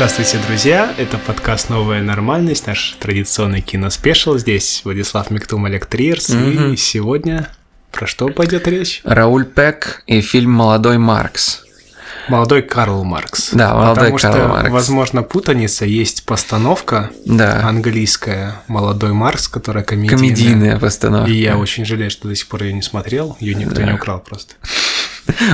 Здравствуйте, друзья! Это подкаст «Новая нормальность», наш традиционный киноспешл. Здесь Владислав Миктум, Олег Триерс. Мгм. И сегодня про что пойдет речь? Рауль Пек и фильм «Молодой Маркс». Молодой Карл Маркс. Да, молодой Потому Карл что, Маркс. возможно, путаница. Есть постановка Да, английская «Молодой Маркс», которая комедийная. комедийная постановка. И я очень жалею, что до сих пор ее не смотрел. Ее никто не украл просто.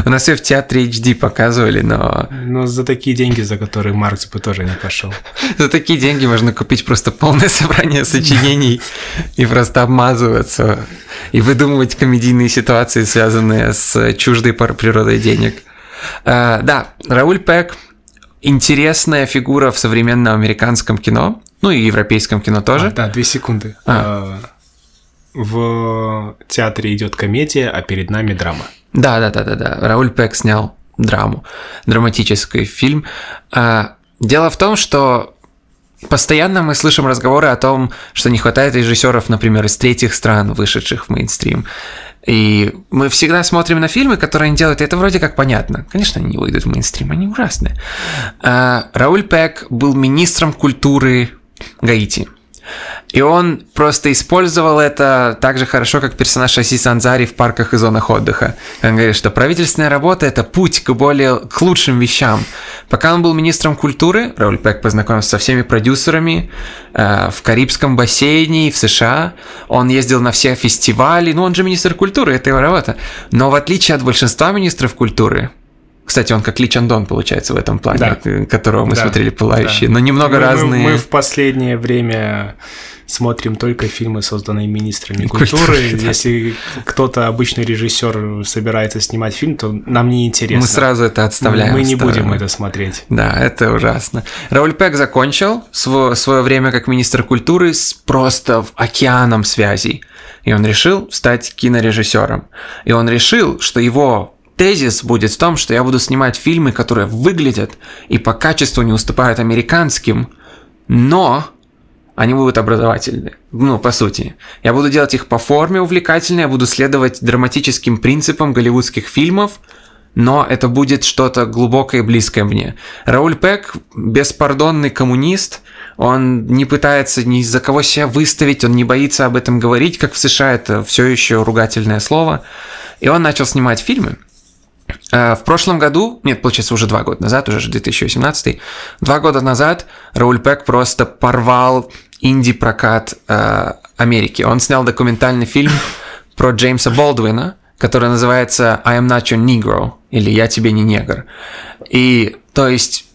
У нас ее в театре HD показывали, но Но за такие деньги, за которые Маркс бы тоже не пошел. за такие деньги можно купить просто полное собрание сочинений и просто обмазываться и выдумывать комедийные ситуации, связанные с чуждой природой денег. А, Да, Рауль Пек интересная фигура в современном американском кино, ну и европейском кино тоже. А, да, две секунды. А. А, В театре идет комедия, а перед нами драма. Да, да, да, да, да. Рауль Пек снял драму, драматический фильм. А, Дело в том, что постоянно мы слышим разговоры о том, что не хватает режиссеров, например, из третьих стран, вышедших в мейнстрим. И мы всегда смотрим на фильмы, которые они делают, и это вроде как понятно. Конечно, они не выйдут в мейнстрим, они ужасные. А, Рауль Пек был министром культуры Гаити. И он просто использовал это так же хорошо, как персонаж Аси Санзари в парках и зонах отдыха. Он говорит, что правительственная работа – это путь к более к лучшим вещам. Пока он был министром культуры, Рауль Пек познакомился со всеми продюсерами э, в Карибском бассейне и в США. Он ездил на все фестивали. Ну, он же министр культуры, это его работа. Но в отличие от большинства министров культуры, кстати, он как Ли Чандон, получается, в этом плане, Да. э, которого мы Да, смотрели «Пылающие», да. но немного Мы- мы- разные. Мы, в последнее время смотрим только фильмы, созданные министрами Культуры, культуры. да. Если кто-то, обычный режиссер, собирается снимать фильм, то нам не интересно. Мы сразу это отставляем. Мы в не будем сторону. это смотреть. Да, это ужасно. Рауль Пек закончил сво- свое время как министр культуры с просто в- океаном связей. И он решил стать кинорежиссером. И он решил, что его тезис будет в том, что я буду снимать фильмы, которые выглядят и по качеству не уступают американским, но они будут образовательные. Ну, по сути. Я буду делать их по форме увлекательной, я буду следовать драматическим принципам голливудских фильмов, но это будет что-то глубокое и близкое мне. Рауль Пек – беспардонный коммунист, он не пытается ни за кого себя выставить, он не боится об этом говорить, как в США это все еще ругательное слово. И он начал снимать фильмы. Э, В прошлом году, нет, получается, уже два года назад, уже же 2018, два года назад Рауль Пек просто порвал инди-прокат э, Америки. Он снял документальный фильм про Джеймса Болдуина, который называется «I am not your Negro» или «Я тебе не негр». И, то есть,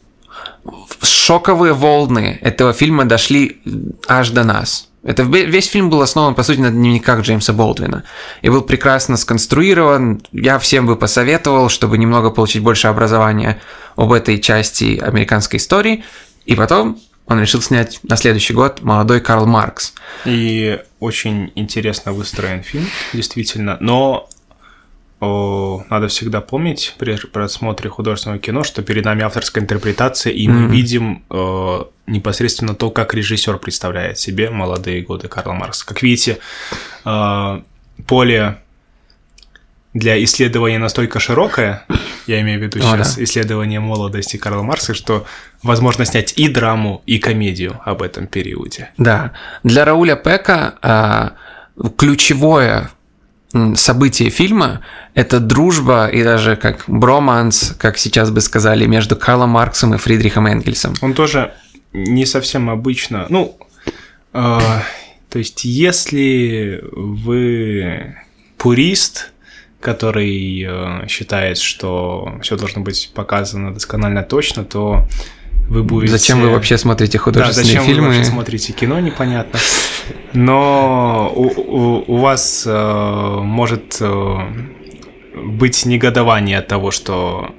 шоковые волны этого фильма дошли аж до нас. Это ве- весь фильм был основан, по сути, на дневниках Джеймса Болдвина. И был прекрасно сконструирован. Я всем бы посоветовал, чтобы немного получить больше образования об этой части американской истории. И потом он решил снять на следующий год «Молодой Карл Маркс». И очень интересно выстроен фильм, действительно. Но о, надо всегда помнить при просмотре художественного кино, что перед нами авторская интерпретация, и мы Мгм. видим э, непосредственно то, как режиссер представляет себе молодые годы Карла Маркса. Как видите, э, поле для исследования настолько широкое, я имею в виду О, сейчас да. исследование молодости Карла Маркса, что возможно снять и драму, и комедию об этом периоде. Да. Для Рауля Пека а, ключевое событие фильма – это дружба и даже как броманс, как сейчас бы сказали, между Карлом Марксом и Фридрихом Энгельсом. Он тоже не совсем обычно. Ну, э, то есть, если вы пурист, который э, считает, что все должно быть показано досконально точно, то вы будете... Зачем вы вообще смотрите Да, художественные зачем фильмы? вы вообще смотрите кино, непонятно. Но у, у- у вас э, может э, быть негодование от того, что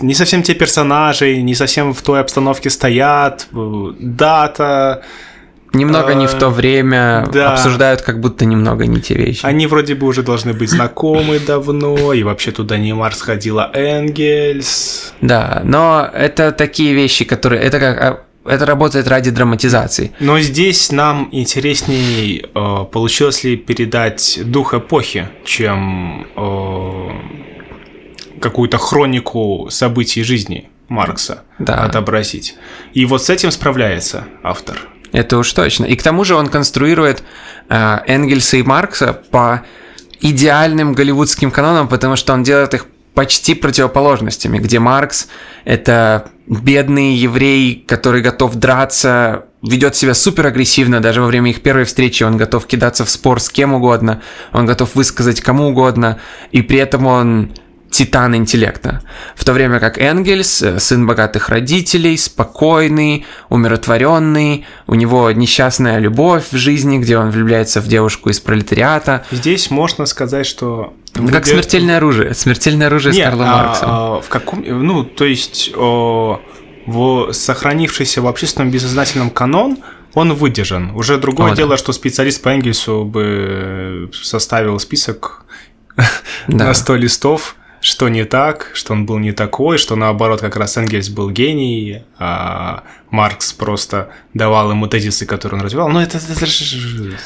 не совсем те персонажи, не совсем в той обстановке стоят, э, дата. Немного не в то Э, время, да. обсуждают как будто немного не те вещи. Они вроде бы уже должны быть знакомы давно, и вообще туда не Марс ходила Энгельс. Да, но это такие вещи, которые... Это как... а, Это работает ради драматизации. Но здесь нам интересней э, получилось ли передать дух эпохи, чем э, какую-то хронику событий жизни Маркса Да. отобразить. И вот с этим справляется автор. Это уж точно. И к тому же он конструирует э, Энгельса и Маркса по идеальным голливудским канонам, потому что он делает их почти противоположностями, где Маркс – это бедный еврей, который готов драться, ведет себя супер агрессивно, даже во время их первой встречи он готов кидаться в спор с кем угодно, он готов высказать кому угодно, и при этом он титан интеллекта. В то время как Энгельс, э, сын богатых родителей, спокойный, умиротворенный, у него несчастная любовь в жизни, где он влюбляется в девушку из пролетариата. Здесь можно сказать, что... Ну, Как смертельное оружие. Смертельное оружие Не, с Карлом а, Марксом. а, в каком... Ну, то есть о, в сохранившийся в общественном бессознательном канон он выдержан. Уже другое О, да. дело, что специалист по Энгельсу бы составил список Да. на 100 листов, что не так, что он был не такой, что наоборот как раз Энгельс был гений, а Маркс просто давал ему тезисы, которые он развивал. Но это... это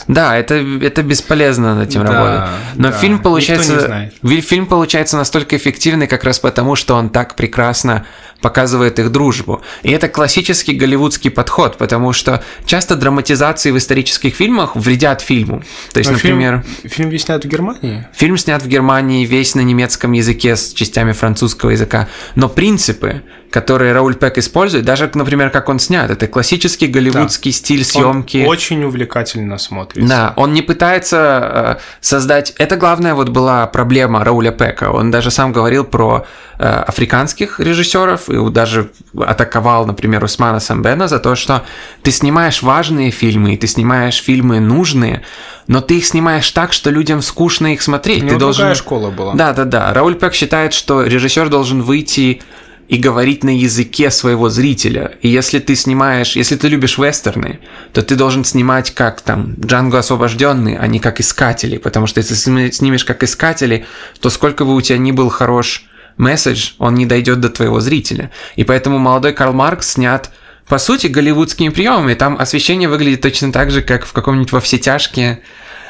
Да, это, это бесполезно над этим Да, работать. Но да, фильм получается, фильм получается настолько эффективный как раз потому, что он так прекрасно показывает их дружбу. И это классический голливудский подход, потому что часто драматизации в исторических фильмах вредят фильму. То есть, Но фильм- например, Фильм весь снят в Германии? Фильм снят в Германии, весь на немецком языке с частями французского языка. Но принципы, которые Рауль Пек использует, даже, например, как он снят, это классический голливудский стиль съемки. Он очень увлекательно смотрится. Да, он не пытается э, создать... Это главная вот была проблема Рауля Пека. Он даже сам говорил про э, африканских режиссеров и даже атаковал, например, Усмана Самбена за то, что ты снимаешь важные фильмы, и ты снимаешь фильмы нужные, но ты их снимаешь так, что людям скучно их смотреть. У ты должен... школа была. Да, да, да. Рауль Пек считает, что режиссер должен выйти и говорить на языке своего зрителя. И если ты снимаешь, если ты любишь вестерны, то ты должен снимать как там Джанго освобожденный, а не как искатели. Потому что если сни- снимешь как искатели, то сколько бы у тебя ни был хорош месседж, он не дойдет до твоего зрителя. И поэтому молодой Карл Маркс снят по сути, голливудскими приемами. Там освещение выглядит точно так же, как в каком-нибудь во все тяжкие.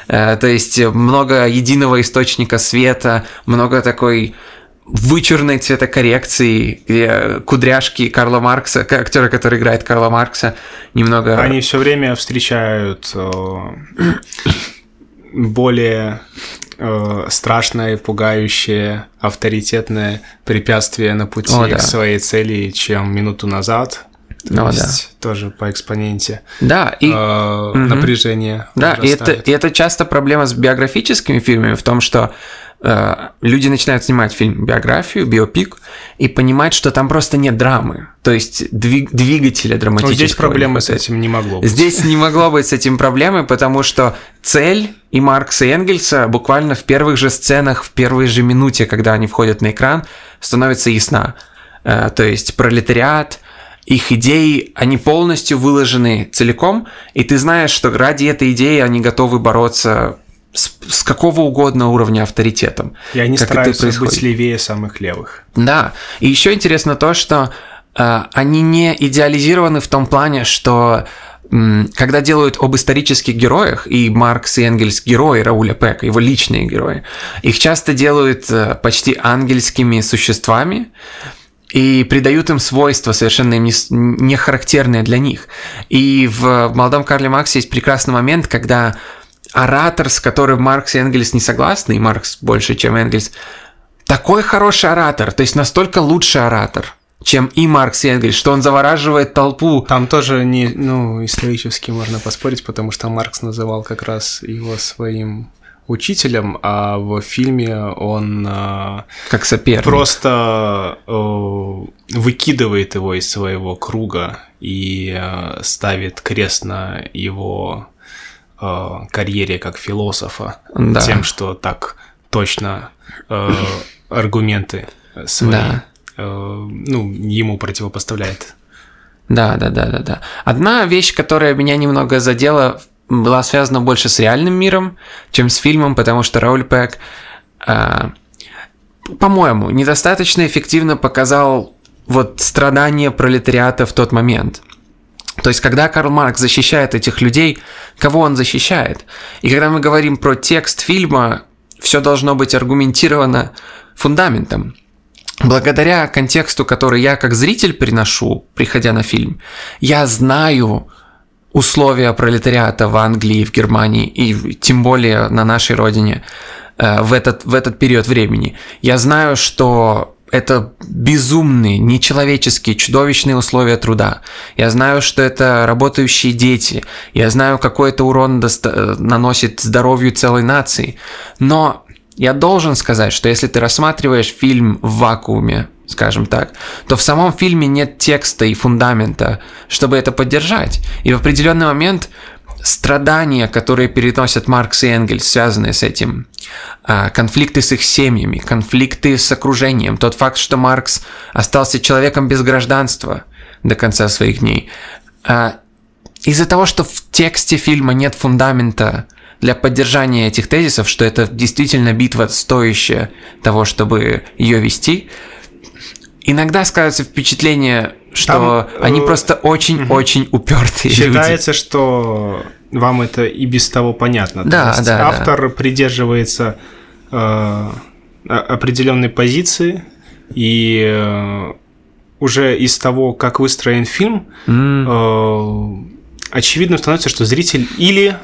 Э, То есть много единого источника света, много такой вычурной цветокоррекции, где кудряшки Карла Маркса, актера, который играет Карла Маркса, немного... Они все время встречают э, более э, страшное, пугающее, авторитетное препятствие на пути О, да. к своей цели, чем минуту назад. То О, есть тоже по экспоненте Да, и... э, напряжение. Да, и это, и это часто проблема с биографическими фильмами в том, что э, люди начинают снимать фильм биографию, биопик, и понимать, что там просто нет драмы, то есть двиг- двигателя Ну, драматического. здесь проблемы с этим не могло быть. Здесь не могло быть с этим проблемы, потому что цель и Маркса и Энгельса буквально в первых же сценах, в первой же минуте, когда они входят на экран, становится ясна. Э, То есть пролетариат, их идеи, они полностью выложены целиком, и ты знаешь, что ради этой идеи они готовы бороться с, с какого угодно уровня авторитетом. И они как это стараются быть происходит. левее самых левых. Да, и еще интересно то, что э, они не идеализированы в том плане, что когда делают об исторических героях, и Маркс и Энгельс герои Рауля Пека, его личные герои, их часто делают э, почти ангельскими существами, и придают им свойства, совершенно не, не характерные для них. И в «Молодом Карле Марксе» есть прекрасный момент, когда оратор, с которым Маркс и Энгельс не согласны, и Маркс больше, чем Энгельс, такой хороший оратор, то есть настолько лучший оратор, чем и Маркс и Энгельс, что он завораживает толпу. Там тоже не, ну, исторически можно поспорить, потому что Маркс называл как раз его своим учителем, а в фильме он э, Как соперник. просто э, выкидывает его из своего круга и э, ставит крест на его э, карьере как философа Да. тем, что так точно аргументы свои Да. ну, ему противопоставляет. Да, да, да, да, да. Одна вещь, которая меня немного задела, была связана больше с реальным миром, чем с фильмом, потому что Рауль Пек, а, по-моему, недостаточно эффективно показал вот страдания пролетариата в тот момент. То есть, когда Карл Маркс защищает этих людей, кого он защищает? И когда мы говорим про текст фильма, все должно быть аргументировано фундаментом. благодаря контексту, который я как зритель приношу, приходя на фильм, я знаю условия пролетариата в Англии, в Германии и тем более на нашей родине э, в этот, в этот период времени. Я знаю, что это безумные, нечеловеческие, чудовищные условия труда. Я знаю, что это работающие дети. Я знаю, какой это урон доста- наносит здоровью целой нации. Но я должен сказать, что если ты рассматриваешь фильм в вакууме, скажем так, то в самом фильме нет текста и фундамента, чтобы это поддержать. И в определенный момент страдания, которые переносят Маркс и Энгельс, связанные с этим, а, конфликты с их семьями, конфликты с окружением, тот факт, что Маркс остался человеком без гражданства до конца своих дней, а, из-за того, что в тексте фильма нет фундамента для поддержания этих тезисов, что это действительно битва стоящая того, чтобы ее вести, иногда складывается впечатление, что Там, они э, просто очень-очень угу. упертые. Считается, люди. что вам это и без того понятно. Да, То есть да. Автор да. придерживается э, определенной позиции и э, уже из того, как выстроен фильм, mm. э, очевидно становится, что зритель или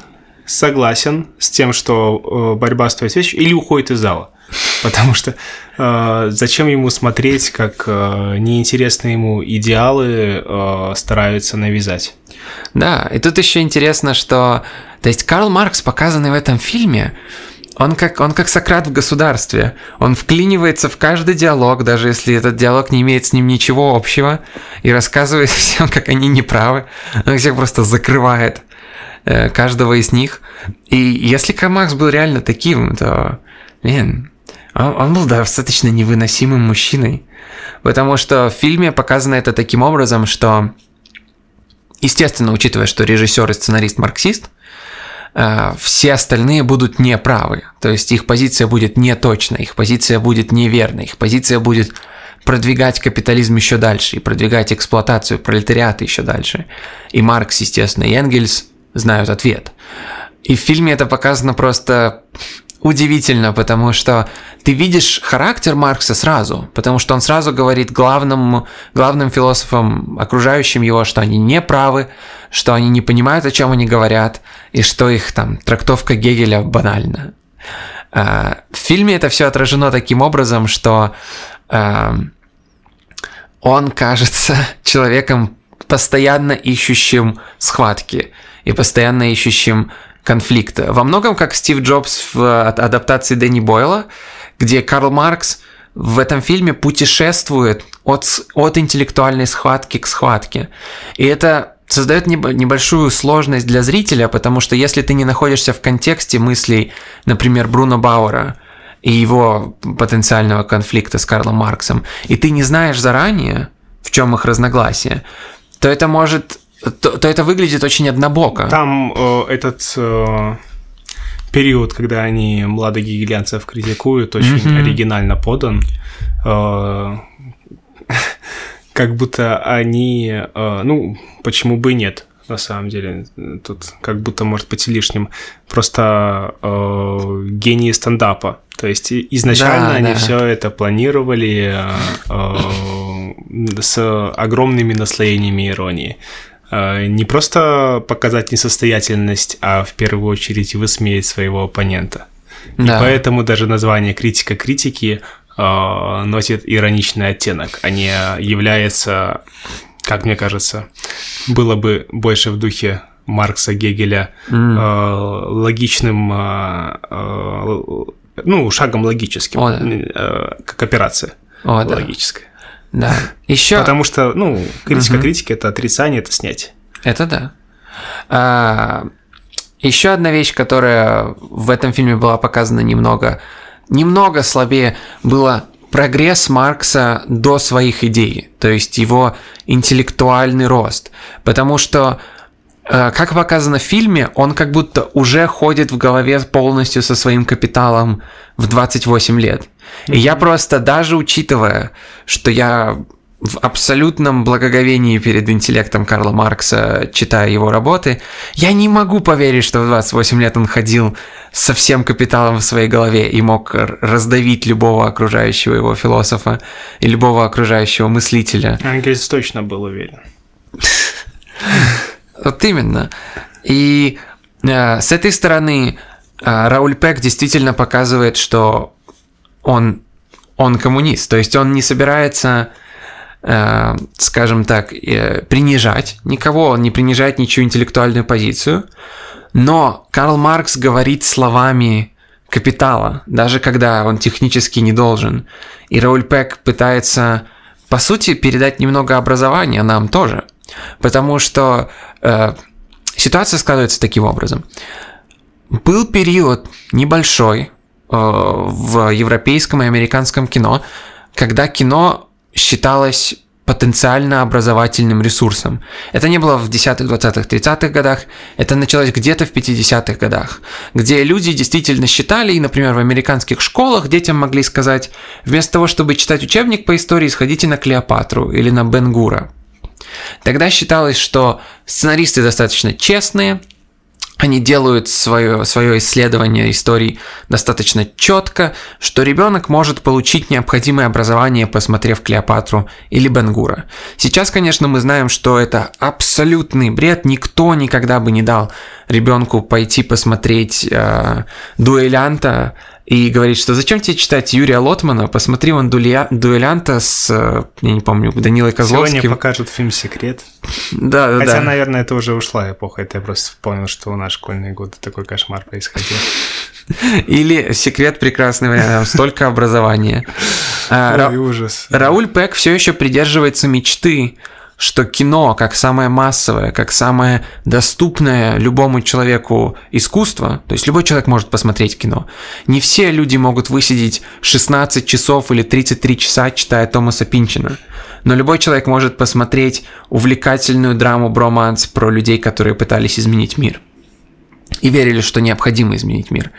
согласен с тем, что э, борьба стоит свеч, или уходит из зала. Потому что э, зачем ему смотреть, как э, неинтересные ему идеалы э, стараются навязать? Да, и тут еще интересно, что... То есть Карл Маркс, показанный в этом фильме, он как, он как Сократ в государстве. Он вклинивается в каждый диалог, даже если этот диалог не имеет с ним ничего общего, и рассказывает всем, как они неправы. Он всех просто закрывает. Э, каждого из них. И если Камакс был реально таким, то, блин, он, он был достаточно невыносимым мужчиной. Потому что в фильме показано это таким образом, что, естественно, учитывая, что режиссер и сценарист марксист, э, все остальные будут неправы. То есть их позиция будет неточна, их позиция будет неверна, их позиция будет продвигать капитализм еще дальше и продвигать эксплуатацию пролетариата еще дальше. И Маркс, естественно, и Энгельс знают ответ. И в фильме это показано просто удивительно, потому что ты видишь характер Маркса сразу, потому что он сразу говорит главным, главным философам, окружающим его, что они не правы, что они не понимают, о чем они говорят, и что их там трактовка Гегеля банальна. А, в фильме это все отражено таким образом, что а, он кажется человеком, постоянно ищущим схватки и постоянно ищущим конфликта. Во многом как Стив Джобс в адаптации Дэнни Бойла, где Карл Маркс в этом фильме путешествует от, от интеллектуальной схватки к схватке. И это создает небольшую сложность для зрителя, потому что если ты не находишься в контексте мыслей, например, Бруно Бауэра и его потенциального конфликта с Карлом Марксом, и ты не знаешь заранее, в чем их разногласия, то это может то, то это выглядит очень однобоко. Там э, этот э, период, когда они младогигелянцев критикуют, очень mm-hmm. оригинально подан. Э, как будто они, э, ну, почему бы и нет, на самом деле. Тут как будто может быть лишним. Просто э, гении стендапа. То есть изначально да, они да. все это планировали э, э, с огромными наслоениями иронии. Э, не просто показать несостоятельность, а в первую очередь высмеять своего оппонента. Да. И поэтому даже название критика критики э, носит ироничный оттенок, а не является, как мне кажется, было бы больше в духе Маркса, Гегеля, mm. э, логичным, э, э, ну, шагом логическим, О, да. э, как операция О, логическая. Да. Еще... Потому что, ну, критика угу. критики – это отрицание, это снять. Это да. А, еще одна вещь, которая в этом фильме была показана немного, немного слабее, было прогресс Маркса до своих идей, то есть его интеллектуальный рост. Потому что Э, как показано в фильме, он как будто уже ходит в голове полностью со своим капиталом в 28 лет. И я просто, даже учитывая, что я в абсолютном благоговении перед интеллектом Карла Маркса, читая его работы. Я не могу поверить, что в 28 лет он ходил со всем капиталом в своей голове и мог раздавить любого окружающего его философа и любого окружающего мыслителя. Ангельс точно был уверен. Вот именно. И э, с этой стороны э, Рауль Пек действительно показывает, что он, он коммунист. То есть он не собирается Э, скажем так, э, принижать никого, он не принижает ничью интеллектуальную позицию, но Карл Маркс говорит словами капитала, даже когда он технически не должен. И Рауль Пек пытается, по сути, передать немного образования нам тоже, потому что э, ситуация складывается таким образом. Был период небольшой в европейском и американском кино, когда кино считалось потенциально образовательным ресурсом. Это не было в 10-х, 20-х, 30-х годах, это началось где-то в 50-х годах, где люди действительно считали, и, например, в американских школах детям могли сказать, вместо того, чтобы читать учебник по истории, сходите на Клеопатру или на Бенгура. Тогда считалось, что сценаристы достаточно честные, они делают свое, свое исследование истории достаточно четко, что ребенок может получить необходимое образование, посмотрев Клеопатру или Бенгура. Сейчас, конечно, мы знаем, что это абсолютный бред. Никто никогда бы не дал ребенку пойти посмотреть э, дуэлянта и говорит, что зачем тебе читать Юрия Лотмана, посмотри вон дуэля... дуэлянта с, э, я не помню, Данилой Козловским. Сегодня покажут фильм «Секрет». Да, да, Хотя, да. наверное, это уже ушла эпоха, это я просто понял, что у нас школьные годы такой кошмар происходил. Или «Секрет» прекрасный вариант, столько образования. А, Ой, ужас. Рауль Пек все еще придерживается мечты, что кино, как самое массовое, как самое доступное любому человеку искусство, то есть любой человек может посмотреть кино. Не все люди могут высидеть 16 часов или 33 часа, читая Томаса Пинчина. Но любой человек может посмотреть увлекательную драму броманс про людей, которые пытались изменить мир. И верили, что необходимо изменить мир.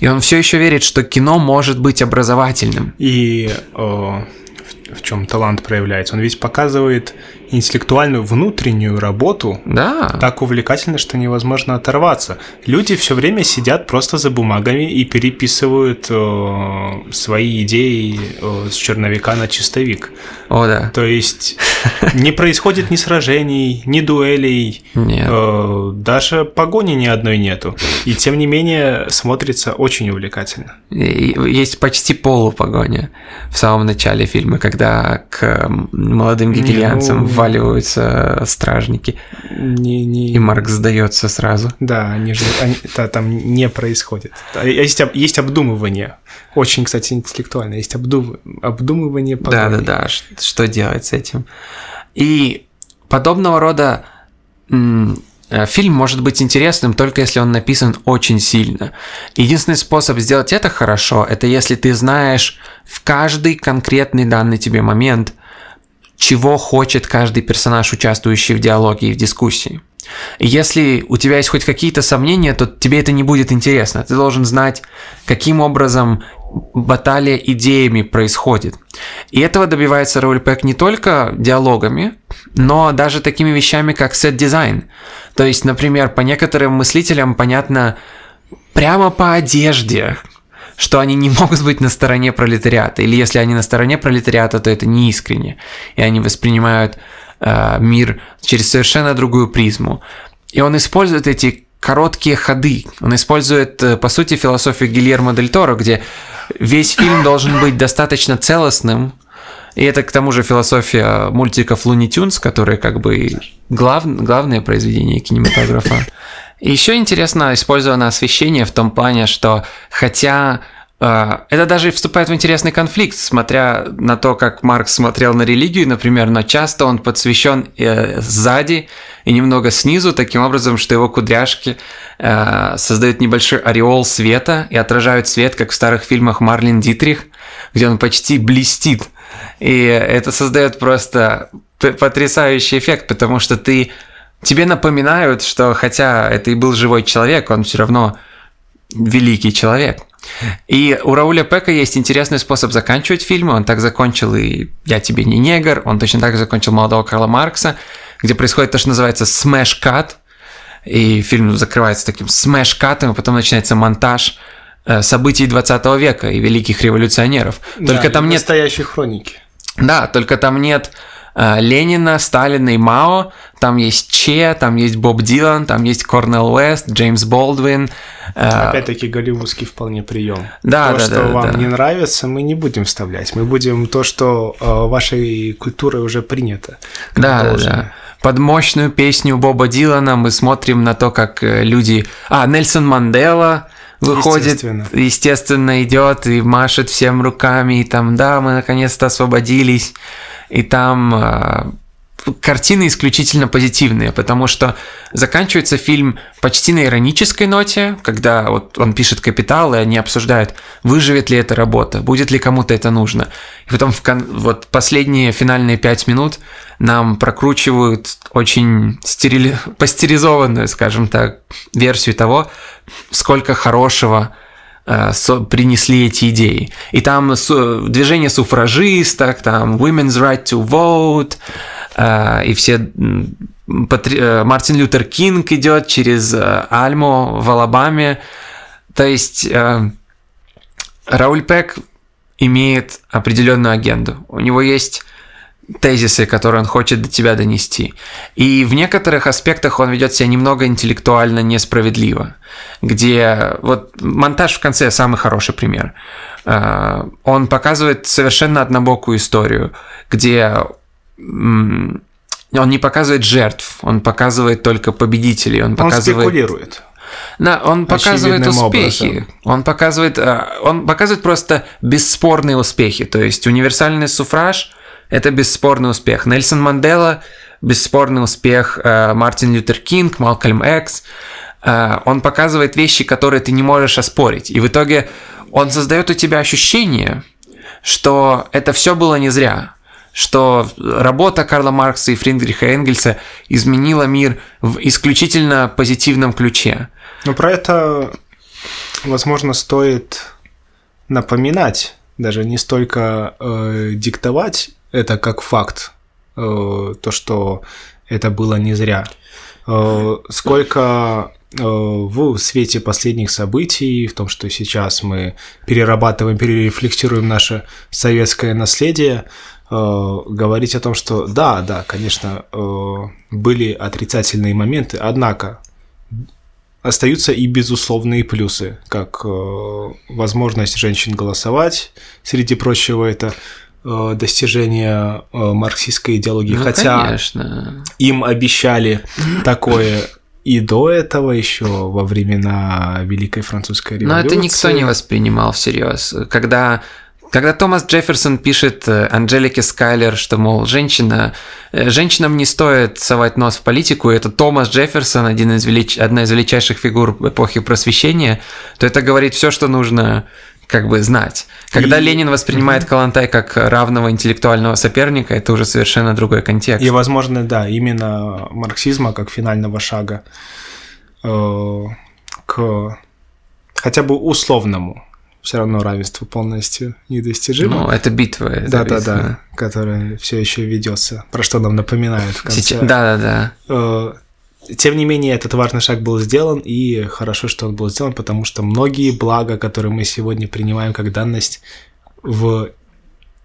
И он все еще верит, что кино может быть образовательным. И о, в, в чем талант проявляется? Он ведь показывает интеллектуальную внутреннюю работу Да. так увлекательно, что невозможно оторваться. Люди все время сидят просто за бумагами и переписывают э, свои идеи э, с черновика на чистовик. О, да. То есть не происходит ни сражений, ни дуэлей, э, даже погони ни одной нету. И тем не менее смотрится очень увлекательно. Есть почти полупогоня в самом начале фильма, когда к молодым гегельянцам ну- вваливаются стражники, Не, не... и Марк сдается сразу. Да, они же они- это там не происходит. А Есть, есть обдумывание. Очень, кстати, интеллектуально. Есть обдум- обдумывание Да, да, да. Что делать с этим? И подобного рода фильм может быть интересным только если он написан очень сильно. Единственный способ сделать это хорошо, это если ты знаешь в каждый конкретный данный тебе момент, чего хочет каждый персонаж, участвующий в диалоге и в дискуссии. Если у тебя есть хоть какие-то сомнения, то тебе это не будет интересно. Ты должен знать, каким образом баталия идеями происходит. И этого добивается Пек не только диалогами, но даже такими вещами, как сет-дизайн. То есть, например, по некоторым мыслителям понятно прямо по одежде, что они не могут быть на стороне пролетариата. Или если они на стороне пролетариата, то это не искренне. И они воспринимают э, мир через совершенно другую призму. И он использует эти короткие ходы. Он использует, э, по сути, философию Гильермо Дель Торо, где весь фильм должен быть достаточно целостным. И это, к тому же, философия мультиков Луни Тюнс, которые как бы глав... главное произведение кинематографа. Еще интересно использовано освещение в том плане, что хотя э, это даже вступает в интересный конфликт, смотря на то, как Маркс смотрел на религию, например, но часто он подсвещен э, сзади и немного снизу, таким образом, что его кудряшки э, создают небольшой ореол света и отражают свет, как в старых фильмах Марлин Дитрих, где он почти блестит. И это создает просто потрясающий эффект, потому что ты тебе напоминают, что хотя это и был живой человек, он все равно великий человек. И у Рауля Пека есть интересный способ заканчивать фильмы. Он так закончил и «Я тебе не негр», он точно так закончил «Молодого Карла Маркса», где происходит то, что называется cut, и фильм закрывается таким smash катом, и потом начинается монтаж событий 20 века и великих революционеров. Только Да, там нет настоящей хроники. да, только там нет э, Ленина, Сталина и Мао, там есть Че, там есть Боб Дилан, там есть Корнел Уэст, Джеймс Болдвин. э, Опять-таки голливудский вполне прием. Да, то, да, что да, вам да. не нравится, мы не будем вставлять. Мы будем то, что э, вашей культурой уже принято. Да, да, да. Под мощную песню Боба Дилана мы смотрим на то, как э, люди... А, Нельсон Мандела выходит, Естественно. естественно, идет и машет всем руками, и там, да, мы наконец-то освободились. И там э, картины исключительно позитивные, потому что заканчивается фильм почти на иронической ноте, когда вот он пишет «Капитал», и они обсуждают, выживет ли эта работа, будет ли кому-то это нужно. И потом в кон- вот последние финальные пять минут нам прокручивают очень стерили... пастеризованную, скажем так, версию того, сколько хорошего э, принесли эти идеи. И там движение суфражисток, там Women's Right to Vote, и все патри- э, Мартин Лютер Кинг идет через э, Альму в Алабаме. То есть э, Рауль Пек имеет определенную агенду. У него есть тезисы, которые он хочет до тебя донести. И в некоторых аспектах он ведет себя немного интеллектуально несправедливо, где вот монтаж в конце самый хороший пример. Э, Он показывает совершенно однобокую историю, где он не показывает жертв, он показывает только победителей, он Он показывает спекулирует. да, он показывает Очевидным успехи. образом. Он показывает, э, он показывает просто бесспорные успехи. То есть универсальный суфраж – это бесспорный успех. Нельсон Мандела – бесспорный успех. э, Мартин Лютер Кинг, Малкольм Экс. Э, Он показывает вещи, которые ты не можешь оспорить. И в итоге он создает у тебя ощущение, что это все было не зря что работа Карла Маркса и Фриндриха Энгельса изменила мир в исключительно позитивном ключе. Но про это, возможно, стоит напоминать, даже не столько э, диктовать это как факт, э, то, что это было не зря, э, сколько э, в свете последних событий, в том, что сейчас мы перерабатываем, перерефлексируем наше советское наследие, говорить о том, что да, да, конечно, э, были отрицательные моменты, однако остаются и безусловные плюсы, как э, возможность женщин голосовать, среди прочего это э, достижение э, марксистской идеологии, Ну, хотя конечно. им обещали такое и до этого еще во времена Великой Французской Но революции. это никто не воспринимал всерьез. Когда, когда Томас Джефферсон пишет э, Анжелике Скайлер, что, мол, женщина, э, женщинам не стоит совать нос в политику, и это Томас Джефферсон, один из велич, одна из величайших фигур эпохи просвещения, то это говорит все, что нужно как бы знать. Когда И- Ленин воспринимает Калантай как равного интеллектуального соперника, это уже совершенно другой контекст. И, возможно, да, именно марксизма как финального шага э, к хотя бы условному все равно равенству полностью недостижимо. Ну, это битва. это да, да, битва. да, которая все еще ведется, про что нам напоминают в конце. Сейчас- Да, да, да. Э, Тем не менее, этот важный шаг был сделан, и хорошо, что он был сделан, потому что многие блага, которые мы сегодня принимаем как данность в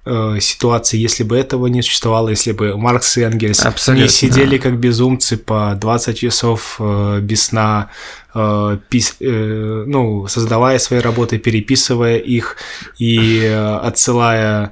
э, ситуации, если бы этого не существовало, если бы Маркс и Энгельс Абсолютно. не сидели как безумцы по 20 часов э, без сна, э, пис- э, ну, создавая свои работы, переписывая их и э, отсылая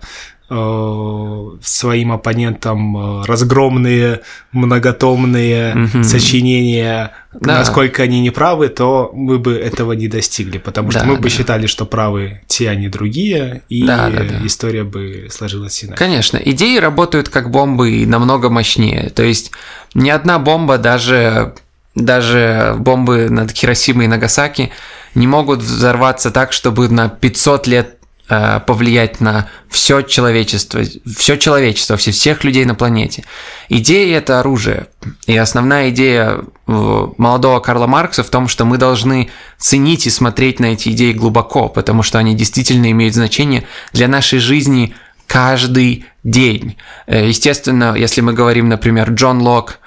своим оппонентам э, разгромные, многотомные Мгм. сочинения, Да. насколько они неправы, то мы бы этого не достигли, потому что Да, мы бы да. считали, что правы те, а не другие, и Да, да, да. история бы сложилась иначе. Конечно, идеи работают как бомбы и намного мощнее. То есть ни одна бомба, даже, даже бомбы над Хиросимой и Нагасаки, не могут взорваться так, чтобы на 500 лет э, повлиять на все человечество, все человечество, все, всех людей на планете. Идея – это оружие. И основная идея э, молодого Карла Маркса в том, что мы должны ценить и смотреть на эти идеи глубоко, потому что они действительно имеют значение для нашей жизни каждый день. Э, естественно, если мы говорим, например, Джон Лок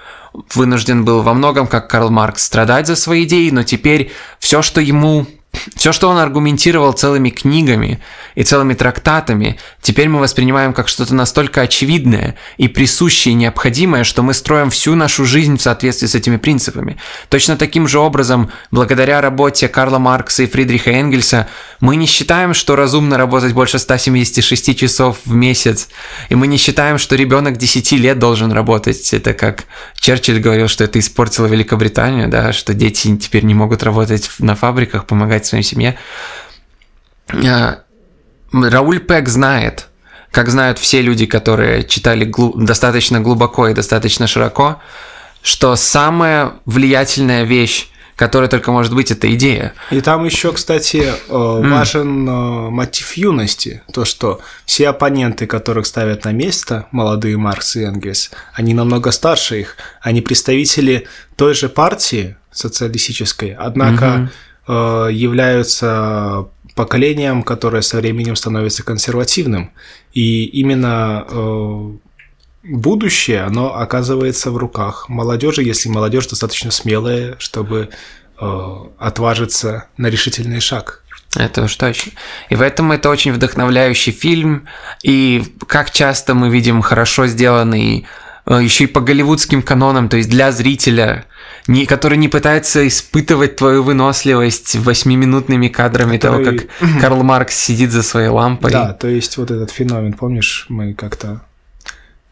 вынужден был во многом, как Карл Маркс, страдать за свои идеи, но теперь все, что ему все, что он аргументировал целыми книгами и целыми трактатами, теперь мы воспринимаем как что-то настолько очевидное и присущее и необходимое, что мы строим всю нашу жизнь в соответствии с этими принципами. Точно таким же образом, благодаря работе Карла Маркса и Фридриха Энгельса, мы не считаем, что разумно работать больше 176 часов в месяц, и мы не считаем, что ребенок 10 лет должен работать. Это как Черчилль говорил, что это испортило Великобританию, да, что дети теперь не могут работать на фабриках, помогать своей семье. А, Рауль Пек знает, как знают все люди, которые читали глу- достаточно глубоко и достаточно широко, что самая влиятельная вещь которая только может быть, это идея. И там еще, кстати, э, важен mm. мотив юности. То, что все оппоненты, которых ставят на место, молодые Маркс и Энгельс, они намного старше их. Они представители той же партии социалистической, однако mm-hmm. Являются поколением, которое со временем становится консервативным. И именно будущее, оно оказывается в руках молодежи, если молодежь достаточно смелая, чтобы э, отважиться на решительный шаг. Это уж точно. И в этом это очень вдохновляющий фильм. И как часто мы видим хорошо сделанный э, еще и по голливудским канонам, то есть для зрителя, не, который не пытается испытывать твою выносливость восьмиминутными кадрами который... того, как Карл Маркс сидит за своей лампой. Да, то есть вот этот феномен, помнишь, мы как-то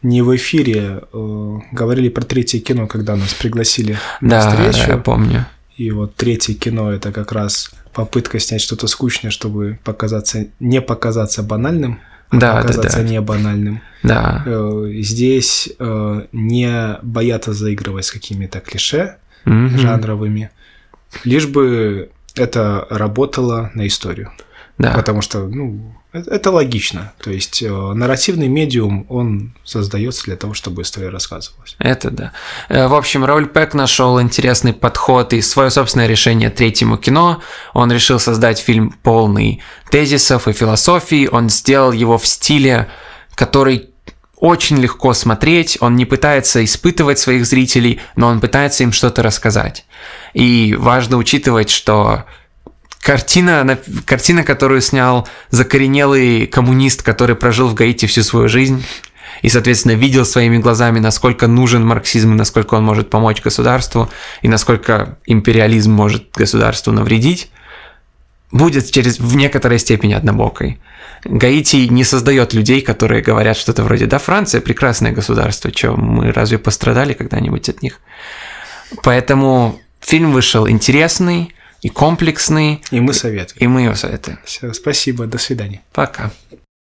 не в эфире э, говорили про третье кино, когда нас пригласили да, на встречу. Да, я помню. И вот третье кино это как раз попытка снять что-то скучное, чтобы показаться, не показаться банальным, да, показаться да, да. не банальным. Да. Э, здесь э, не боятся заигрывать с какими-то клише mm жанровыми, лишь бы это работало на историю. Да. Потому что, ну, это логично. То есть э, нарративный медиум, он создается для того, чтобы история рассказывалась. Это да. Э, в общем, Рауль Пек нашел интересный подход и свое собственное решение третьему кино. Он решил создать фильм полный тезисов и философии. Он сделал его в стиле, который очень легко смотреть, он не пытается испытывать своих зрителей, но он пытается им что-то рассказать. И важно учитывать, что Картина, картина, которую снял закоренелый коммунист, который прожил в Гаити всю свою жизнь и, соответственно, видел своими глазами, насколько нужен марксизм насколько он может помочь государству, и насколько империализм может государству навредить, будет через, в некоторой степени однобокой. Гаити не создает людей, которые говорят что-то вроде «Да, Франция – прекрасное государство, что мы разве пострадали когда-нибудь от них?» Поэтому фильм вышел интересный, и комплексный. И мы советуем. И мы его советуем. Все, спасибо, до свидания. Пока.